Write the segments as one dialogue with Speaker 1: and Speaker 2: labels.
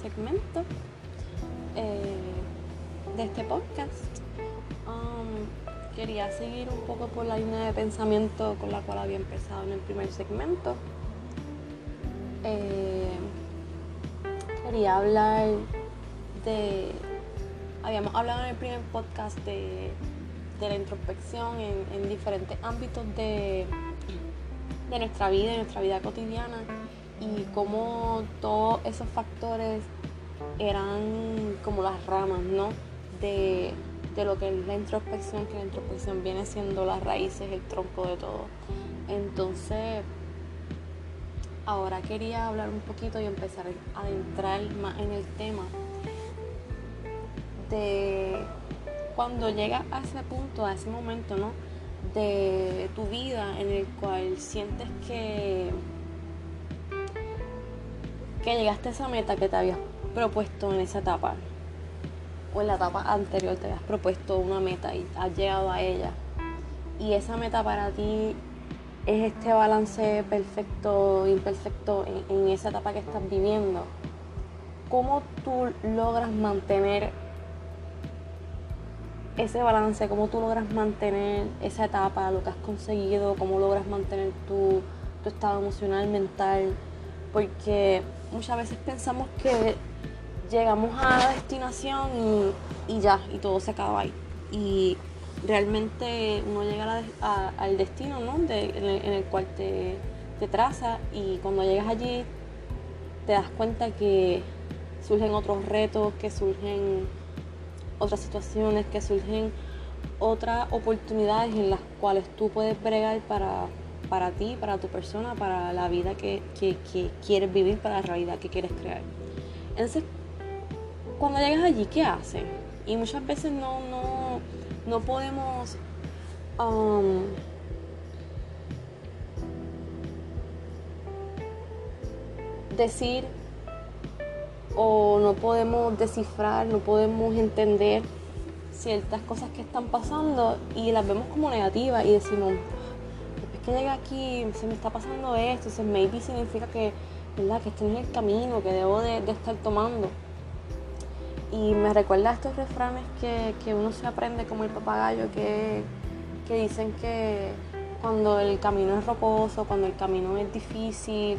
Speaker 1: segmento eh, de este podcast. Um, quería seguir un poco por la línea de pensamiento con la cual había empezado en el primer segmento. Eh, quería hablar de... Habíamos hablado en el primer podcast de, la introspección en, diferentes ámbitos de, de nuestra vida, de nuestra vida cotidiana y cómo todos esos factores eran como las ramas, ¿no? De, lo que es la introspección, que la introspección viene siendo las raíces, el tronco de todo. Entonces, ahora quería hablar un poquito y empezar a adentrar más en el tema de cuando llega a ese punto, a ese momento, ¿no? De tu vida en el cual sientes que que llegaste a esa meta que te habías propuesto en esa etapa o en la etapa anterior te habías propuesto una meta y has llegado a ella y esa meta para ti es este balance perfecto, imperfecto en esa etapa que estás viviendo, ¿cómo tú logras mantener ese balance, cómo tú logras mantener esa etapa, lo que has conseguido, cómo logras mantener tu, tu estado emocional, mental, porque muchas veces pensamos que llegamos a la destinación y, ya, y todo se acaba ahí. Y realmente uno llega al destino ¿no? en, el, cual te, te traza y cuando llegas allí te das cuenta que surgen otros retos, que surgen otras situaciones, que surgen otras oportunidades en las cuales tú puedes bregar para para ti, para tu persona, para la vida que, quieres vivir, para la realidad que quieres crear. Entonces, cuando llegas allí, ¿qué haces? Y muchas veces no, no, podemos um, decir o no podemos descifrar, no podemos entender ciertas cosas que están pasando y las vemos como negativas y decimos, que llegué aquí, se me está pasando esto, me maybe significa que, ¿verdad? que estoy en el camino, que debo de, estar tomando. Y me recuerda a estos refranes que, uno se aprende como el papagayo, que, que dicen que cuando el camino es rocoso, cuando el camino es difícil,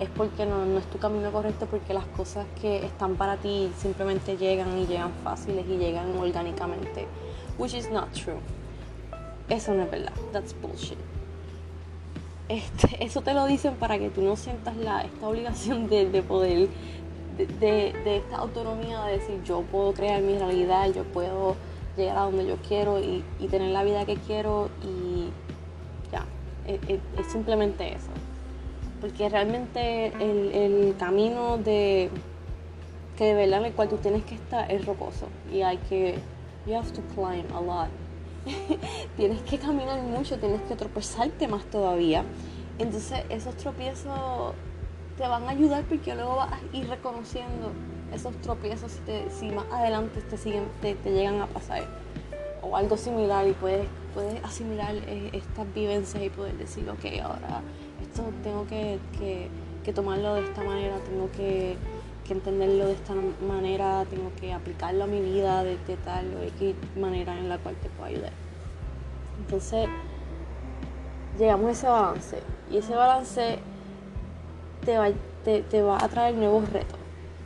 Speaker 1: es porque no, no, es tu camino correcto, porque las cosas que están para ti simplemente llegan y llegan fáciles y llegan orgánicamente. Which is not true. Eso no es verdad. That's bullshit. Este, eso te lo dicen para que tú no sientas la, esta obligación de, poder, de, esta autonomía de decir yo puedo crear mi realidad, yo puedo llegar a donde yo quiero y, tener la vida que quiero y ya, es, simplemente eso. Porque realmente el, camino de que de verdad en el cual tú tienes que estar es rocoso y hay que, you have to climb a lot tienes que caminar mucho, tienes que tropezarte más todavía. Entonces esos tropiezos te van a ayudar porque luego vas a ir reconociendo esos tropiezos si, más adelante te, siguen, te, llegan a pasar o algo similar y puedes, puedes asimilar eh, estas vivencias y poder decir, ok, ahora esto tengo que, tomarlo de esta manera, tengo que, entenderlo de esta manera, tengo que aplicarlo a mi vida de, de tal o X manera en la cual te puedo ayudar. Entonces, llegamos a ese balance y ese balance te va, te, va a traer nuevos retos.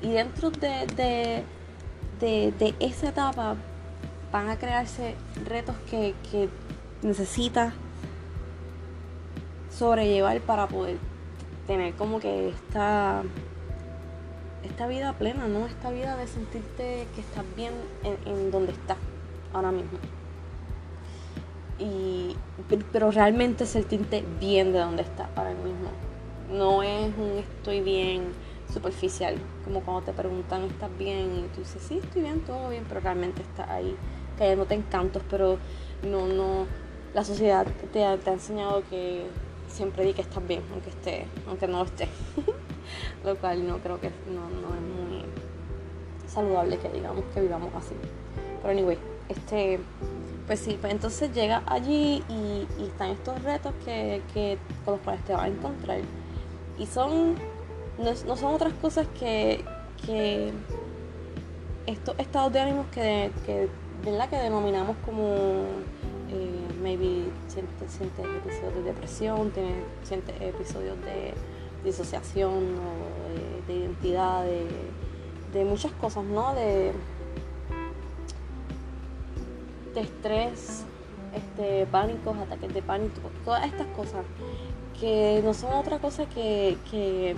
Speaker 1: Y dentro de, de, esa etapa van a crearse retos que, que necesitas sobrellevar para poder tener como que esta, esta vida plena, ¿no? Esta vida de sentirte que estás bien en, donde estás ahora mismo y, pero realmente sentirte bien de donde estás ahora mismo. No es un estoy bien superficial, como cuando te preguntan estás bien y tú dices sí estoy bien, todo bien, pero realmente estás ahí cayéndote en cantos, pero no, no, la sociedad te ha, te ha enseñado que siempre di que estás bien, aunque esté, aunque no lo esté. lo cual no creo que no, no es muy saludable que digamos que vivamos así. Pero anyway, este pues sí, pues entonces llega allí y, están estos retos que, con los cuales te vas a encontrar. Y son, no, son otras cosas que, que estos estados de ánimos que, que, ¿verdad? que denominamos como eh, maybe sientes, episodios de depresión, sientes episodios de disociación o de, identidad, de, muchas cosas, ¿no? De, de estrés, este, pánicos, ataques de pánico, todas estas cosas que no son otra cosa que,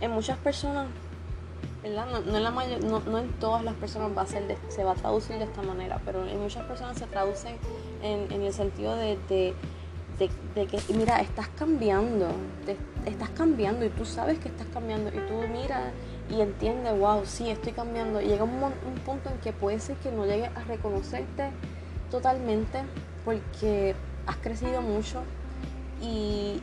Speaker 1: en muchas personas no, en la no, en todas las personas va a ser se va a traducir de esta manera, pero en muchas personas se traduce en, el sentido de, de, que, mira, estás cambiando, estás cambiando y tú sabes que estás cambiando y tú miras y entiendes, wow, sí, estoy cambiando. Y llega un, un punto en que puede ser que no llegues a reconocerte totalmente porque has crecido mucho y,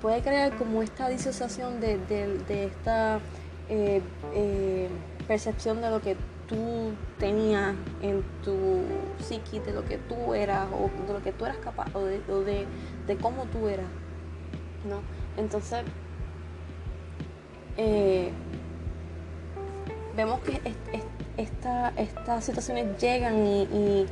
Speaker 1: puede crear como esta disociación de, de esta eh, eh, percepción de lo que tú tenías en tu psiqui, de lo que tú eras, o de lo que tú eras capaz, o de, de, cómo tú eras. ¿no? Entonces, eh, vemos que estas situaciones llegan y,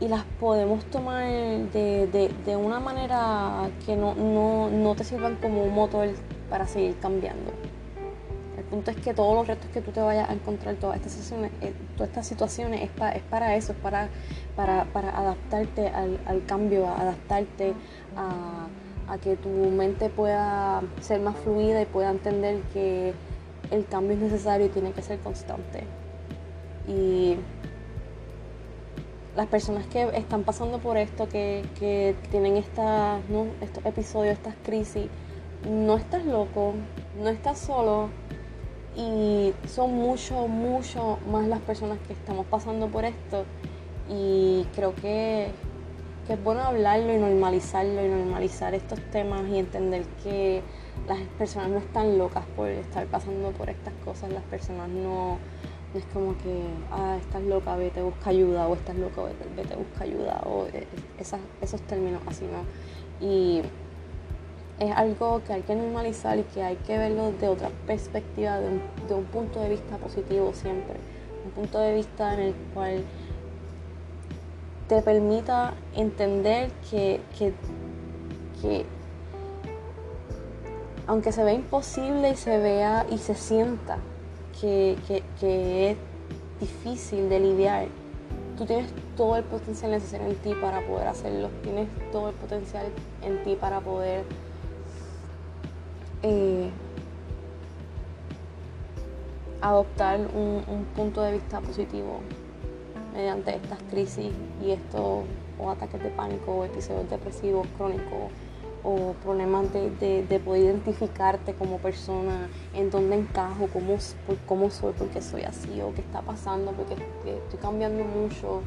Speaker 1: y, las podemos tomar de, de, una manera que no, no, no te sirvan como motor para seguir cambiando punto es que todos los retos que tú te vayas a encontrar, todas estas situaciones, eh, todas estas situaciones es, para eso, es para, adaptarte al, cambio, adaptarte a, que tu mente pueda ser más fluida y pueda entender que el cambio es necesario y tiene que ser constante. Y las personas que están pasando por esto, que, tienen estos episodios, estas crisis, no estás loco, no estás solo, y son mucho, mucho más las personas que estamos pasando por esto y creo que, es bueno hablarlo y normalizarlo y normalizar estos temas y entender que las personas no están locas por estar pasando por estas cosas, las personas no, es como que, ah, estás loca, vete, busca ayuda, o estás loca, vete, vete busca ayuda, o eh, esos términos así, ¿no? Y es algo que hay que normalizar y que hay que verlo de otra perspectiva, de un, punto de vista positivo siempre. Un punto de vista en el cual te permita entender que, aunque se vea imposible y se vea y se sienta que, que, es difícil de lidiar, tú tienes todo el potencial necesario en ti para poder hacerlo, tienes todo el potencial en ti para poder eh, adoptar un, punto de vista positivo mediante estas crisis y estos o ataques de pánico o episodios depresivos crónicos o problemas de, poder identificarte como persona, en dónde encajo, cómo, cómo soy, porque soy así, o qué está pasando, porque estoy cambiando mucho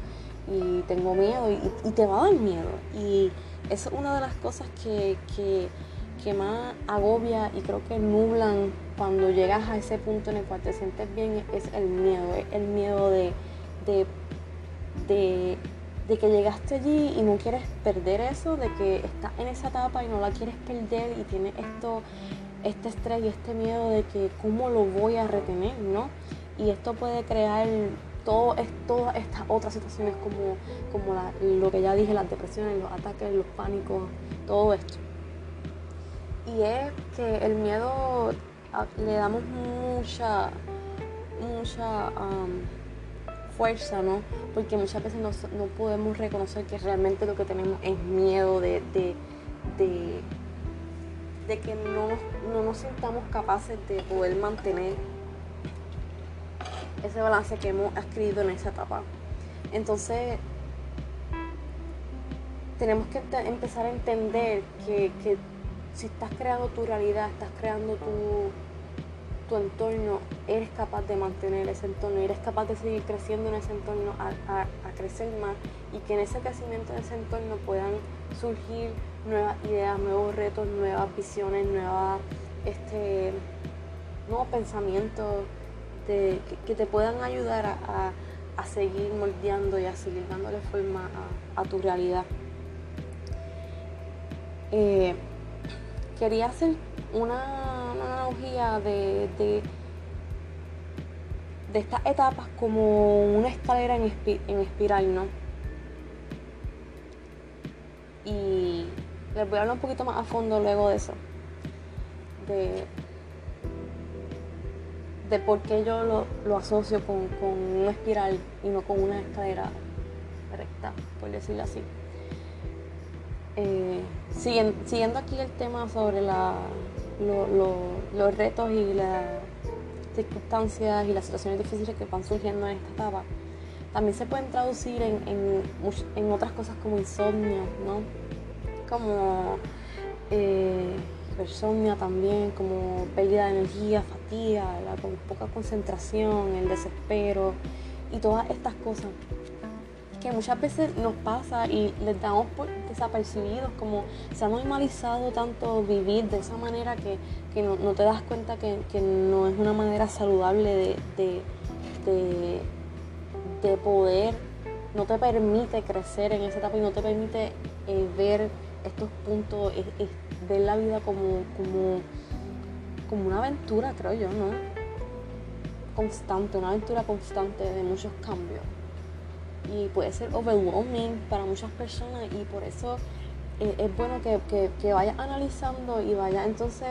Speaker 1: y tengo miedo y, te va a dar miedo. Y es una de las cosas que más agobia y creo que nublan cuando llegas a ese punto en el cual te sientes bien es el miedo, el miedo de, de, que llegaste allí y no quieres perder eso, de que estás en esa etapa y no la quieres perder y tienes esto, este estrés y este miedo de que cómo lo voy a retener, ¿no? Y esto puede crear todo, es, todas estas otras situaciones como, como lo que ya dije, las depresiones, los ataques, los pánicos, todo esto y es que el miedo le damos mucha, mucha fuerza, ¿no? Porque muchas veces no, podemos reconocer que realmente lo que tenemos es miedo de, de, que no, no nos sintamos capaces de poder mantener ese balance que hemos adquirido en esa etapa. Entonces, tenemos que empezar a entender que, que si estás creando tu realidad, estás creando tu, tu entorno, eres capaz de mantener ese entorno, eres capaz de seguir creciendo en ese entorno, a, crecer más y que en ese crecimiento en ese entorno puedan surgir nuevas ideas, nuevos retos, nuevas visiones, nuevas, este, nuevos pensamientos que, te puedan ayudar a, seguir moldeando y a seguir dándole forma a, tu realidad. Eh, quería hacer una, analogía de, de, estas etapas como una escalera en, espiral, ¿no? Y les voy a hablar un poquito más a fondo luego de eso. De, de por qué yo lo, asocio con, con una espiral y no con una escalera recta, por decirlo así. Eh, siguiendo, aquí el tema sobre la, los retos y las circunstancias y las situaciones difíciles que van surgiendo en esta etapa, también se pueden traducir en, otras cosas como insomnio, ¿no? Como eh, también, como pérdida de energía, fatiga, la, poca concentración, el desespero y todas estas cosas que muchas veces nos pasa y les damos por desapercibidos, como se ha normalizado tanto vivir de esa manera que, no, te das cuenta que, no es una manera saludable de, de, poder, no te permite crecer en esa etapa y no te permite eh, ver estos puntos, ver la vida como, como, como una aventura, creo yo, ¿no? Constante, una aventura constante de muchos cambios y puede ser overwhelming para muchas personas y por eso eh, es bueno que, que, vaya analizando y vaya entonces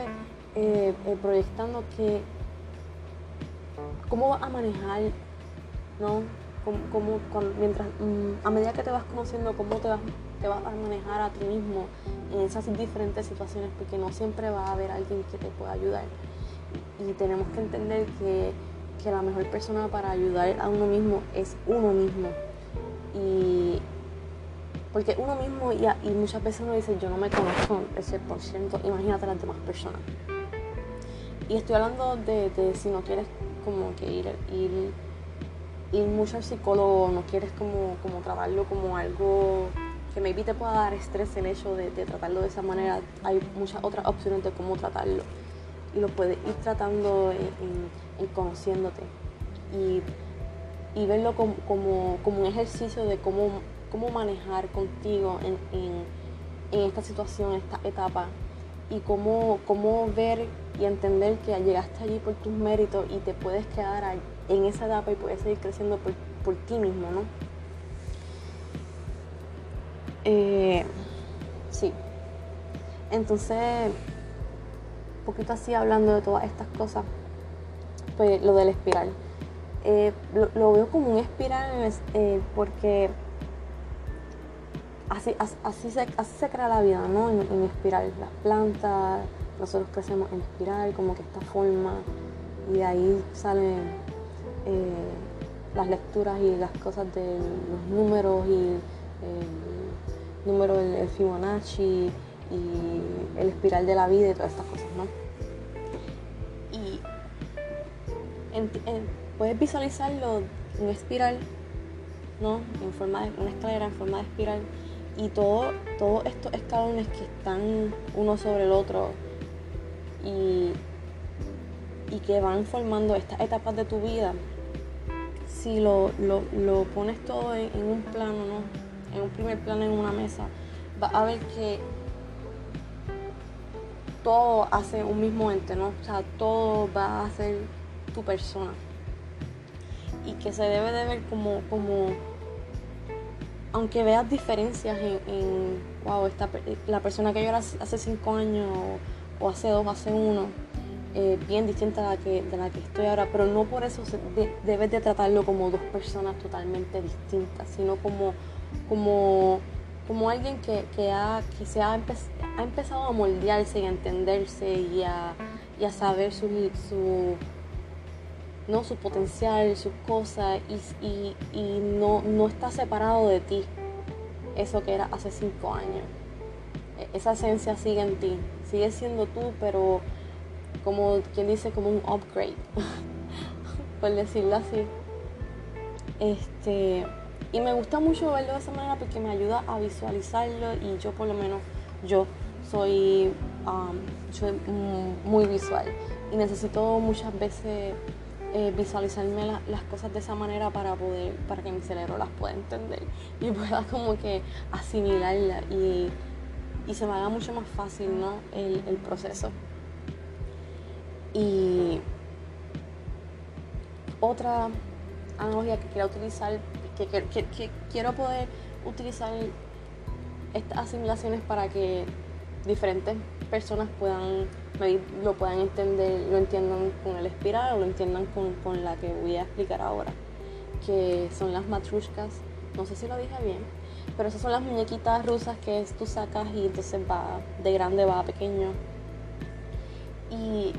Speaker 1: eh, eh, proyectando que cómo vas a manejar, ¿no? Cómo, mientras, mm, a medida que te vas conociendo, cómo te vas, te vas a manejar a ti mismo en esas diferentes situaciones, porque no siempre va a haber alguien que te pueda ayudar. Y tenemos que entender que, que la mejor persona para ayudar a uno mismo es uno mismo y porque uno mismo y, muchas veces uno dice yo no me conozco ese por ciento, imagínate las demás personas. Y estoy hablando de, si no quieres como que ir, ir, ir mucho al psicólogo, no quieres como, como tratarlo como algo que maybe te pueda dar estrés el hecho de, tratarlo de esa manera, hay muchas otras opciones de cómo tratarlo. Y lo puedes ir tratando en conociéndote. Y y verlo como, como, un ejercicio de cómo, cómo manejar contigo en, en, esta situación, esta etapa, y cómo, cómo ver y entender que llegaste allí por tus méritos y te puedes quedar en esa etapa y puedes seguir creciendo por, por ti mismo, ¿no? Eh, sí. Entonces, un poquito así hablando de todas estas cosas, pues lo del espiral. Eh, lo, veo como un espiral eh, porque así, así, se, así se crea la vida, ¿no? En, espiral. Las plantas, nosotros crecemos en espiral, como que esta forma, y de ahí salen eh, las lecturas y las cosas de los números y el número del Fibonacci y el espiral de la vida y todas estas cosas, ¿no? Y en, puedes visualizarlo en espiral, ¿no? En forma de una escalera en forma de espiral y todo, todos estos escalones que están uno sobre el otro y, y que van formando estas etapas de tu vida, si lo, lo, pones todo en, un plano, ¿no? En un primer plano en una mesa, vas a ver que todo hace un mismo ente, ¿no? O sea, todo va a ser tu persona que se debe de ver como, como aunque veas diferencias en, wow, esta, la persona que yo era hace cinco años o, hace dos, hace uno, eh, bien distinta a la que, de la que estoy ahora, pero no por eso debes de tratarlo como dos personas totalmente distintas, sino como, como, como alguien que, que, ha, que ha, empezado a moldearse y a entenderse y a, a saber su, su ¿no? su potencial, sus cosas y, no, no, está separado de ti, eso que era hace cinco años. E, esa esencia sigue en ti, sigue siendo tú, pero como quien dice, como un upgrade, por decirlo así. Este, y me gusta mucho verlo de esa manera porque me ayuda a visualizarlo y yo por lo menos, yo soy, um, soy muy visual y necesito muchas veces eh, visualizarme las cosas de esa manera para poder, para que mi cerebro las pueda entender y pueda como que asimilarla y, y se me haga mucho más fácil ¿no? el, proceso. Y otra analogía que quiero utilizar, que, que quiero poder utilizar estas asimilaciones para que diferentes personas puedan lo puedan entender, lo entiendan con el espiral o lo entiendan con, la que voy a explicar ahora, que son las matrushkas. No sé si lo dije bien, pero esas son las muñequitas rusas que tú sacas y entonces va de grande va a pequeño. Y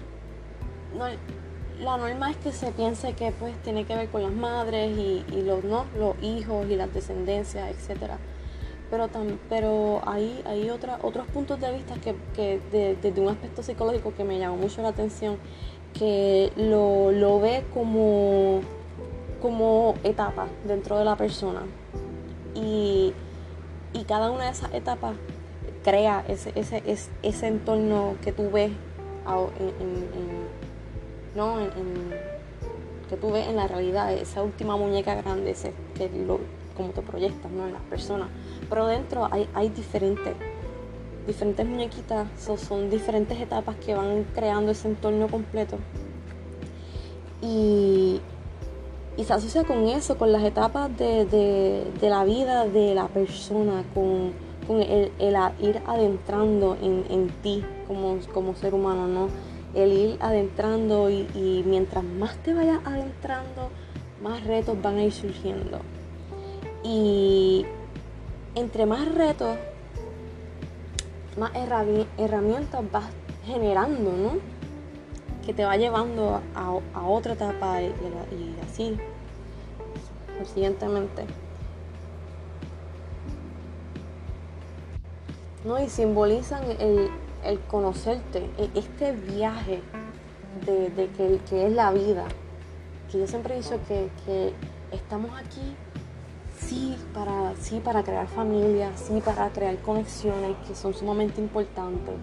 Speaker 1: la norma es que se piense que pues tiene que ver con las madres y, los, ¿no? los hijos y las descendencias, etcétera pero, pero hay, hay otra, otros puntos de vista que, desde un aspecto psicológico que me llamó mucho la atención, que lo, ve como, como etapa dentro de la persona. Y, cada una de esas etapas crea ese, ese, ese, entorno que tú ves no, que tú ves en la realidad, esa última muñeca grande, ese, que lo, como te proyectas ¿no? en las personas. Pero dentro hay, diferentes, muñequitas, son diferentes etapas que van creando ese entorno completo. Y, se asocia con eso, con las etapas de, la vida de la persona, con, el, ir adentrando en, ti como, como, ser humano, ¿no? El ir adentrando y, y mientras más te vayas adentrando, más retos van a ir surgiendo. Y entre más retos, más herramientas vas generando, ¿no? Que te va llevando a, otra etapa y, así, consiguientemente. ¿No? Y simbolizan el, conocerte, e, este viaje de, que, es la vida. Que yo siempre he dicho que estamos aquí sí para, sí para crear familias, sí para crear conexiones que son sumamente importantes,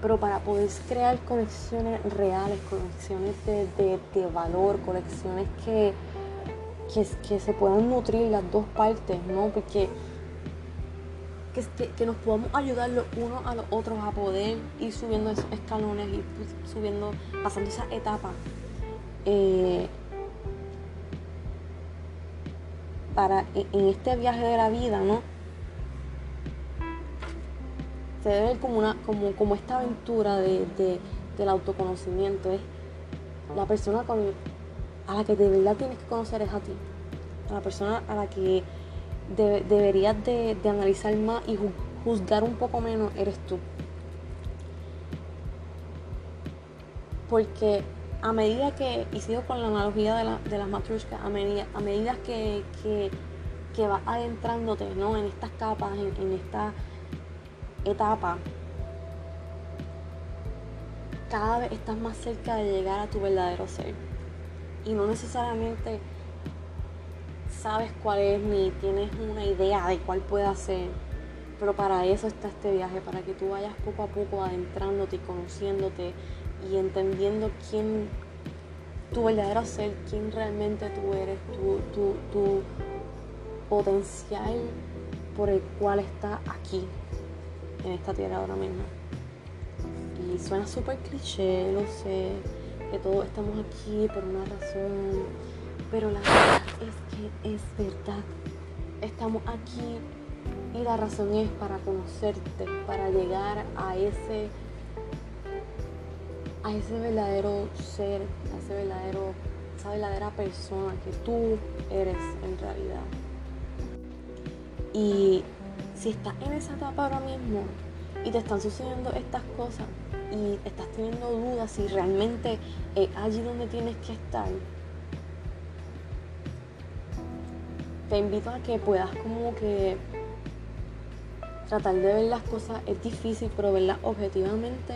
Speaker 1: pero para poder crear conexiones reales, conexiones de, valor, conexiones que, que, se puedan nutrir las dos partes, ¿no? Porque que, nos podamos ayudar los unos a los otros a poder ir subiendo esos escalones y subiendo, pasando esa etapa. Eh, para en este viaje de la vida, ¿no? Se debe ver como, una, como, como esta aventura de, del autoconocimiento. Es la persona con, a la que de verdad tienes que conocer es a ti. La persona a la que deberías de, de analizar más y juzgar un poco menos eres tú. Porque a medida que, y sigo con la analogía de, de las matrushkas, a medida, a medida que, que, vas adentrándote ¿no? en estas capas, en, esta etapa, cada vez estás más cerca de llegar a tu verdadero ser. Y no necesariamente sabes cuál es ni tienes una idea de cuál puede ser. Pero para eso está este viaje, para que tú vayas poco a poco adentrándote y conociéndote y entendiendo quién, tu verdadero ser, quién realmente tú eres, tu, tu, potencial por el cual está aquí, en esta tierra ahora mismo. Y suena súper cliché, lo sé, que todos estamos aquí por una razón, pero la verdad es que es verdad. Estamos aquí y la razón es para conocerte, para llegar a ese a ese verdadero ser, a ese verdadero, esa verdadera persona que tú eres en realidad. Y si estás en esa etapa ahora mismo y te están sucediendo estas cosas y estás teniendo dudas si realmente es allí donde tienes que estar, te invito a que puedas como que tratar de ver las cosas, es difícil, pero verlas objetivamente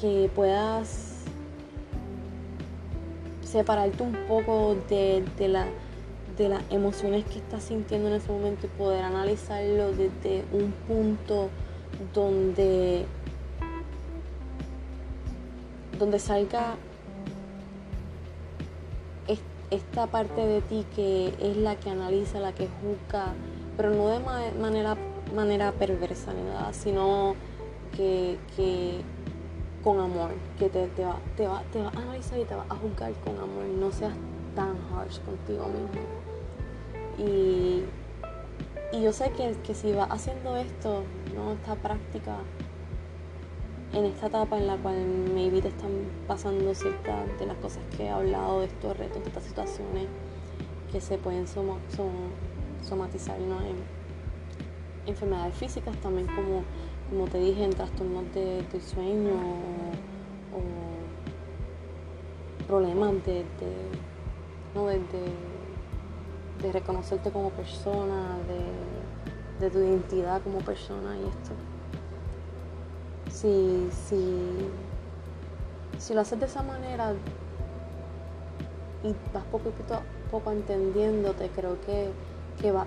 Speaker 1: que puedas separarte un poco de, la, de las emociones que estás sintiendo en ese momento y poder analizarlo desde un punto donde, donde salga esta parte de ti que es la que analiza, la que juzga, pero no de manera, manera perversa ni nada, sino que con amor, que te, te, va, te, va, te va a analizar y te va a juzgar con amor, no seas tan harsh contigo mismo. Y, y yo sé que, que si vas haciendo esto, ¿no? esta práctica, en esta etapa en la cual maybe te están pasando ciertas de las cosas que he hablado, de estos retos, de estas situaciones que se pueden somatizar en enfermedades físicas, también como, como te dije, en trastornos de, del sueño o, problemas de, ¿no? de, de, reconocerte como persona, de, tu identidad como persona y esto si, si, si lo haces de esa manera y vas poco a poco entendiéndote, creo que, que va,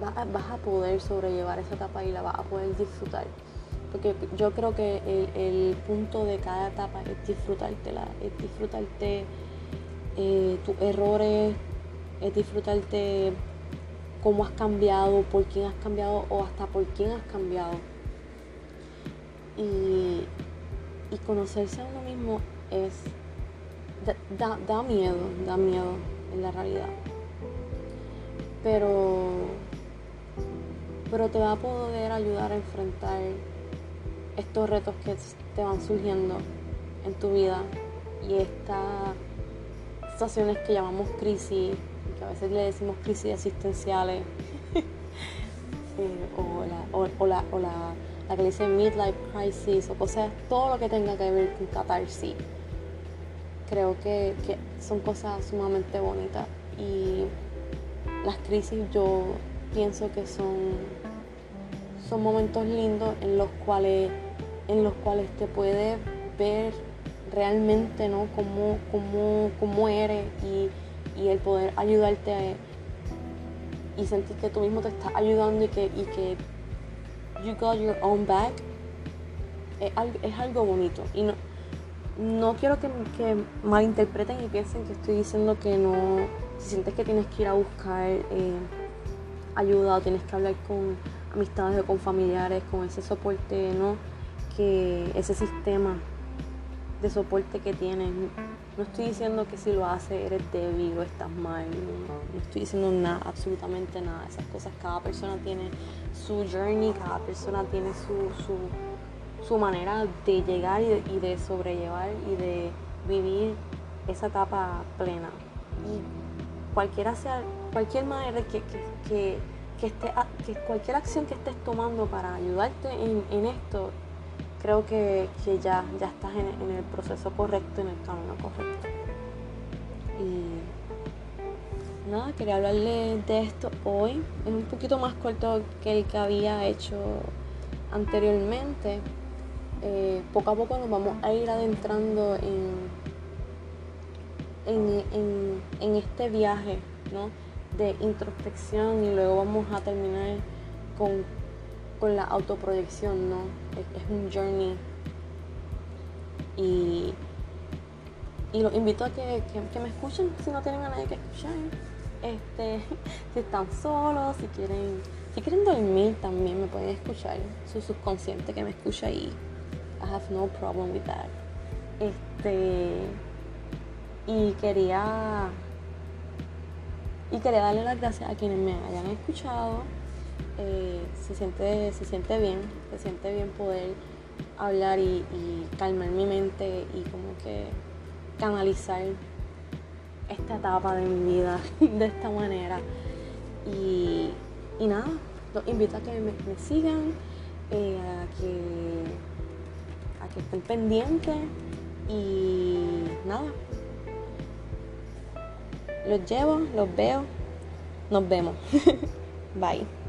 Speaker 1: vas a poder sobrellevar esa etapa y la vas a poder disfrutar. Porque yo creo que el, punto de cada etapa es disfrutártela, es disfrutarte eh, tus errores, es disfrutarte cómo has cambiado, por quién has cambiado o hasta por quién has cambiado y, conocerse a uno mismo es da, miedo, da miedo en la realidad. Pero, pero te va a poder ayudar a enfrentar estos retos que te van surgiendo en tu vida y estas situaciones que llamamos crisis, que a veces le decimos crisis existenciales, eh, o, la, o la la que dice midlife crisis o cosas, todo lo que tenga que ver con catarsis. Creo que, son cosas sumamente bonitas y las crisis yo pienso que son, son momentos lindos en los cuales, en los cuales te puedes ver realmente ¿no? cómo, cómo, cómo eres y, el poder ayudarte y sentir que tú mismo te estás ayudando y que, y que you got your own back, es, algo bonito. Y no, no quiero que, malinterpreten y piensen que estoy diciendo que no, si sientes que tienes que ir a buscar eh, ayuda o tienes que hablar con amistades o con familiares, con ese soporte, ¿no? Que ese sistema de soporte que tienes. No estoy diciendo que si lo haces eres débil o estás mal. No, estoy diciendo nada, absolutamente nada. Esas cosas, cada persona tiene su journey, cada persona tiene su, su, manera de llegar y de, sobrellevar y de vivir esa etapa plena. Cualquiera sea, cualquier manera que, que, que, esté, que cualquier acción que estés tomando para ayudarte en, en esto creo que, ya, ya estás en, el proceso correcto, en el camino correcto. Y nada, quería hablarle de esto hoy. Es un poquito más corto que el que había hecho anteriormente. Eh, poco a poco nos vamos a ir adentrando en, en, este viaje de introspección y luego vamos a terminar con con la autoproyección, ¿no? Es, un journey. Y, y los invito a que, me escuchen si no tienen a nadie que escuchar. Este, si están solos, si quieren, si quieren dormir también me pueden escuchar. Su subconsciente que me escucha ahí. I have no problem with that. Este y quería y quería darle las gracias a quienes me hayan escuchado eh, se, siente, se siente bien, se siente bien poder hablar y, calmar mi mente y como que canalizar esta etapa de mi vida de esta manera. Y, nada, los invito a que me, sigan, eh, a, que, a que estén pendientes y nada. Los llevo, los veo, nos vemos. Bye.